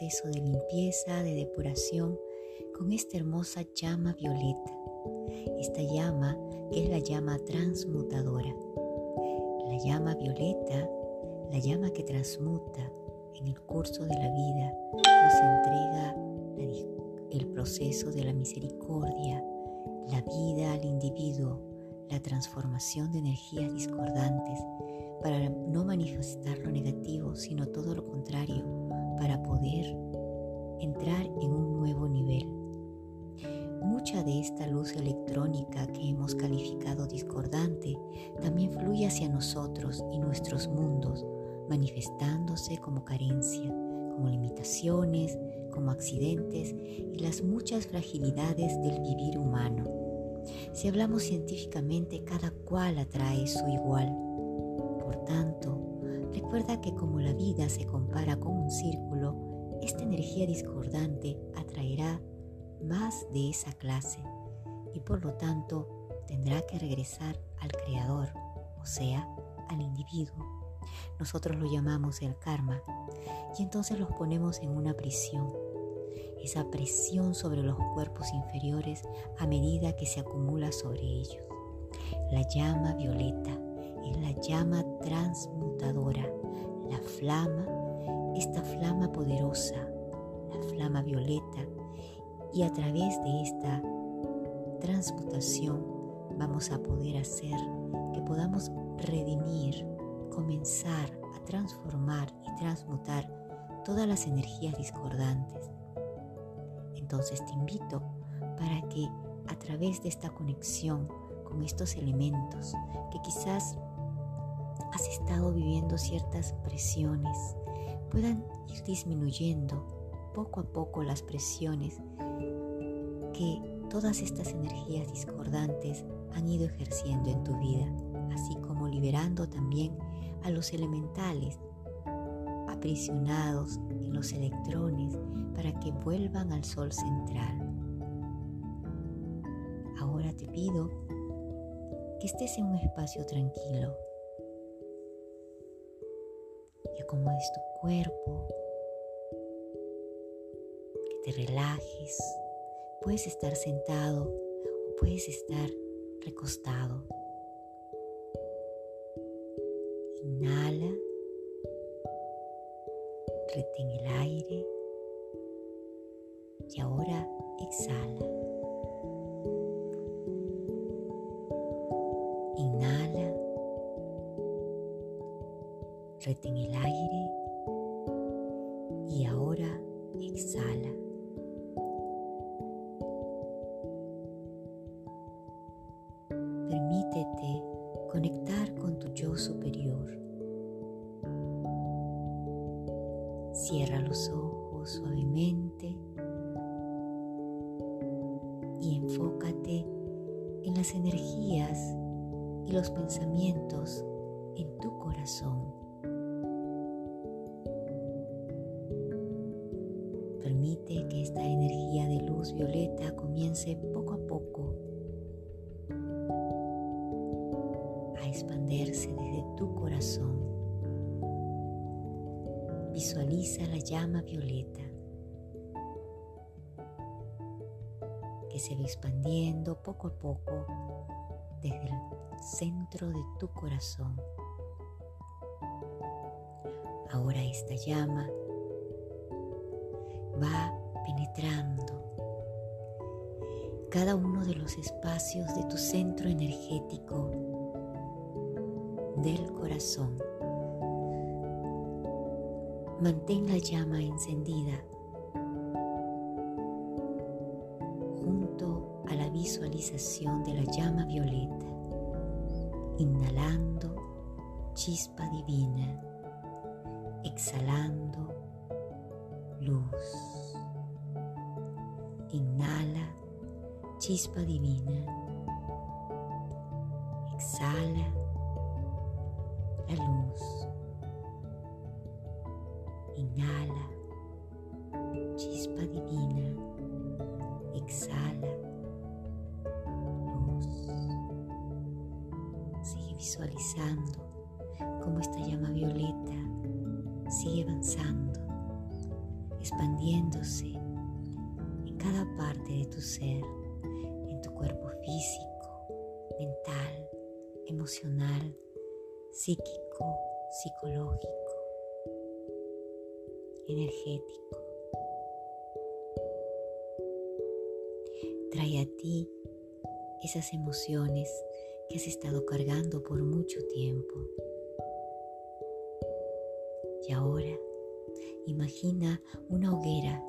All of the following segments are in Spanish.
Proceso de limpieza, de depuración con esta hermosa llama violeta. Esta llama que es la llama transmutadora. La llama violeta, la llama que transmuta en el curso de la vida, nos entrega el proceso de la misericordia, la vida al individuo, la transformación de energías discordantes para no manifestar lo negativo, sino todo lo contrario, para poder entrar en un nuevo nivel. Mucha de esta luz electrónica que hemos calificado discordante también fluye hacia nosotros y nuestros mundos, manifestándose como carencia, como limitaciones, como accidentes y las muchas fragilidades del vivir humano. Si hablamos científicamente, cada cual atrae su igual. Por tanto, recuerda que como la vida se compara con un círculo, esta energía discordante atraerá más de esa clase y por lo tanto tendrá que regresar al creador, o sea, al individuo. Nosotros lo llamamos el karma y entonces los ponemos en una prisión esa presión sobre los cuerpos inferiores a medida que se acumula sobre ellos. La llama violeta es la llama transmutadora, flama, esta flama poderosa, la flama violeta, y a través de esta transmutación vamos a poder hacer que podamos redimir, comenzar a transformar y transmutar todas las energías discordantes. Entonces te invito para que a través de esta conexión con estos elementos que quizás has estado viviendo ciertas presiones, puedan ir disminuyendo poco a poco las presiones que todas estas energías discordantes han ido ejerciendo en tu vida, así como liberando también a los elementales aprisionados en los electrones para que vuelvan al sol central. Ahora te pido que estés en un espacio tranquilo, que acomodes tu cuerpo, que te relajes. Puedes estar sentado o puedes estar recostado. Inhala retén el aire y ahora exhala. Retén el aire y ahora exhala. Permítete conectar con tu yo superior. Cierra los ojos suavemente y enfócate en las energías y los pensamientos en tu corazón. Poco a expandirse desde tu corazón Visualiza la llama violeta que se va expandiendo poco a poco desde el centro de tu corazón. Ahora esta llama va penetrando cada uno de los espacios de tu centro energético del corazón Mantén la llama encendida junto a la visualización de la llama violeta, inhalando chispa divina, exhalando luz. Inhala chispa divina, exhala la luz. Inhala, chispa divina, exhala, luz. Sigue visualizando cómo esta llama violeta sigue avanzando, expandiéndose en cada parte de tu ser, cuerpo físico, mental, emocional, psíquico, psicológico, energético. Trae a ti esas emociones que has estado cargando por mucho tiempo. Y ahora imagina una hoguera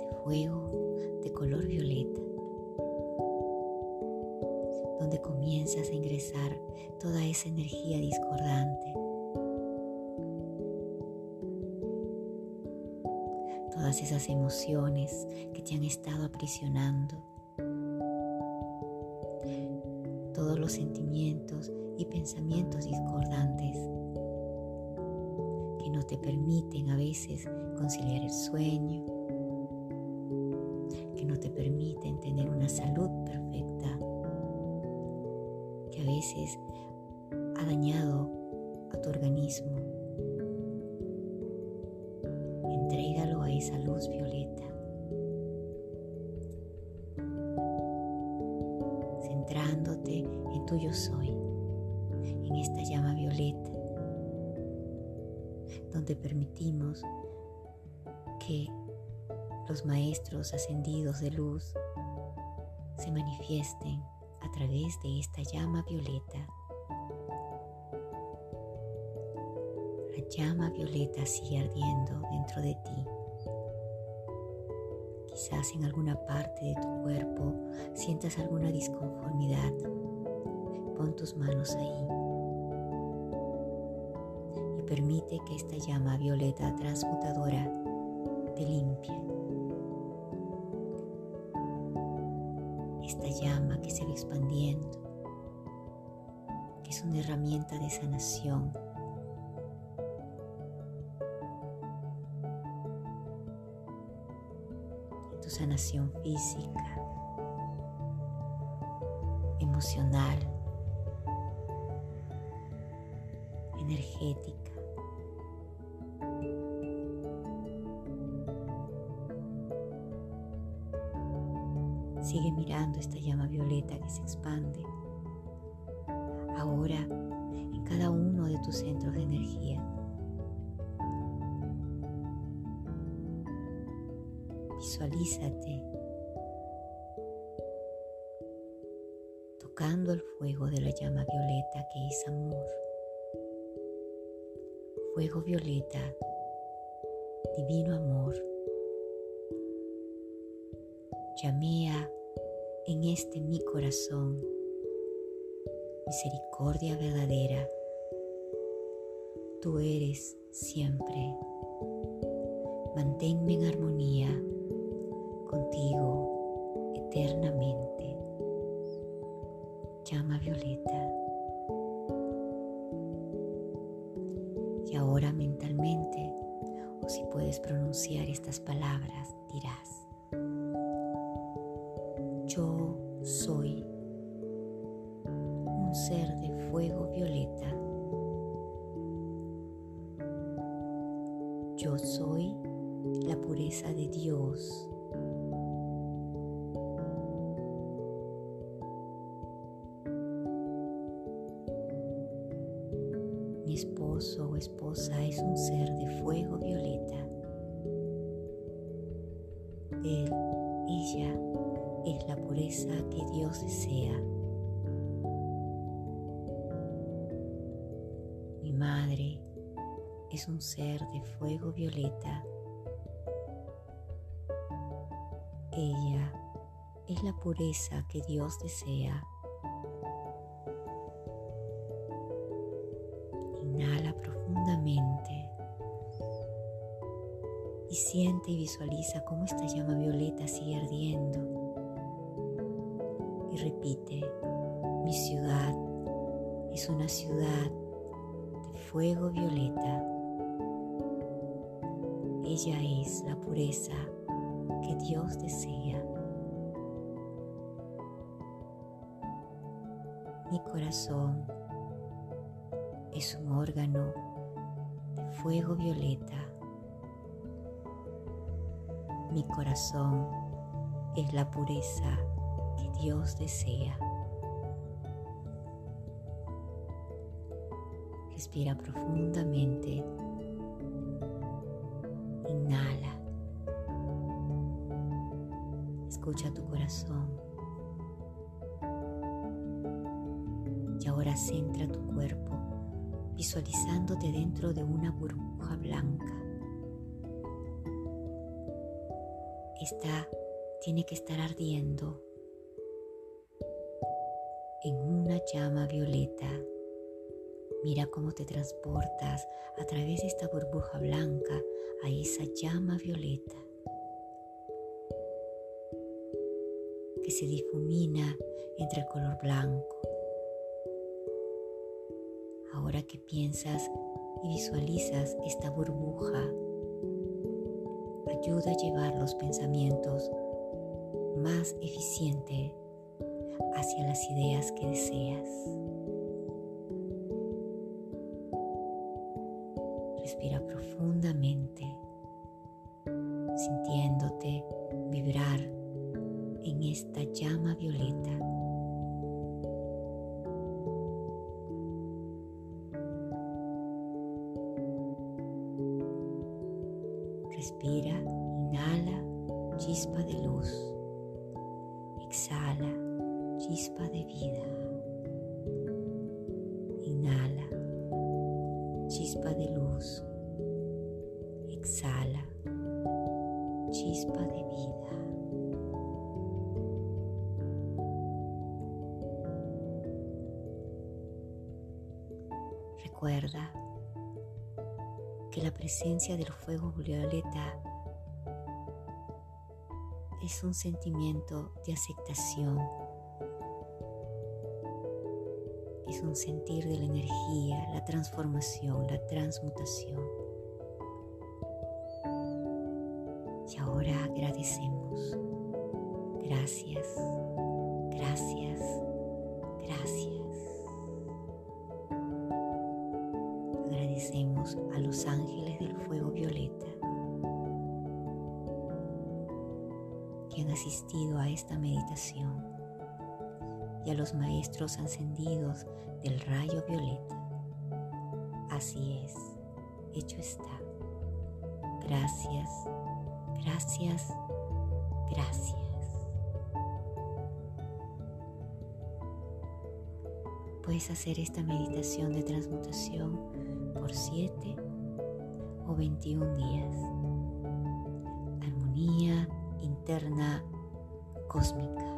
de fuego de color violeta donde comienzas a ingresar toda esa energía discordante. Todas esas emociones que te han estado aprisionando. Todos los sentimientos y pensamientos discordantes que no te permiten a veces conciliar el sueño, que no te permiten tener una salud perfecta veces ha dañado a tu organismo. Entrégalo a esa luz violeta. Centrándote en tu yo soy, en esta llama violeta, donde permitimos que los maestros ascendidos de luz se manifiesten a través de esta llama violeta. La llama violeta sigue ardiendo dentro de ti. Quizás en alguna parte de tu cuerpo sientas alguna disconformidad. Pon tus manos ahí y permite que esta llama violeta transmutadora te limpie es una herramienta de sanación. tu sanación física, emocional, energética. Sigue mirando esta llama violeta que se expande. Ahora en cada uno de tus centros de energía. Visualízate tocando el fuego de la llama violeta que es amor. Fuego violeta, divino amor llamea en este mi corazón, misericordia verdadera. Tú eres siempre. Manténme en armonía contigo eternamente. Llama violeta. Y ahora mentalmente, o si puedes pronunciar estas palabras, dirás. Yo soy ser de fuego violeta. Yo soy la pureza de Dios. Mi esposo o esposa es un ser de fuego violeta. Él, ella es la pureza que Dios desea. Es un ser de fuego violeta. Ella es la pureza que Dios desea. Inhala profundamente y siente y visualiza cómo esta llama violeta sigue ardiendo. Y repite, mi ciudad es una ciudad de fuego violeta. Ella es la pureza que Dios desea. Mi corazón es un órgano de fuego violeta. Mi corazón es la pureza que Dios desea. Respira profundamente. Escucha tu corazón. Y ahora centra tu cuerpo visualizándote dentro de una burbuja blanca. Esta tiene que estar ardiendo en una llama violeta. Mira cómo te transportas a través de esta burbuja blanca a esa llama violeta se difumina entre el color blanco. Ahora que piensas y visualizas esta burbuja, ayuda a llevar los pensamientos más eficiente hacia las ideas que deseas. Respira profundamente, sintiéndote vibrar en esta llama violeta. Respira, inhala, chispa de luz. Exhala, chispa de vida. Presencia del fuego violeta es un sentimiento de aceptación, es un sentir de la energía, la transformación, la transmutación. Agradecemos a los ángeles del fuego violeta que han asistido a esta meditación y a los maestros ascendidos del rayo violeta. Así es, hecho está. Gracias, gracias, gracias. Puedes hacer esta meditación de transmutación por 7 o 21 días. Armonía interna cósmica.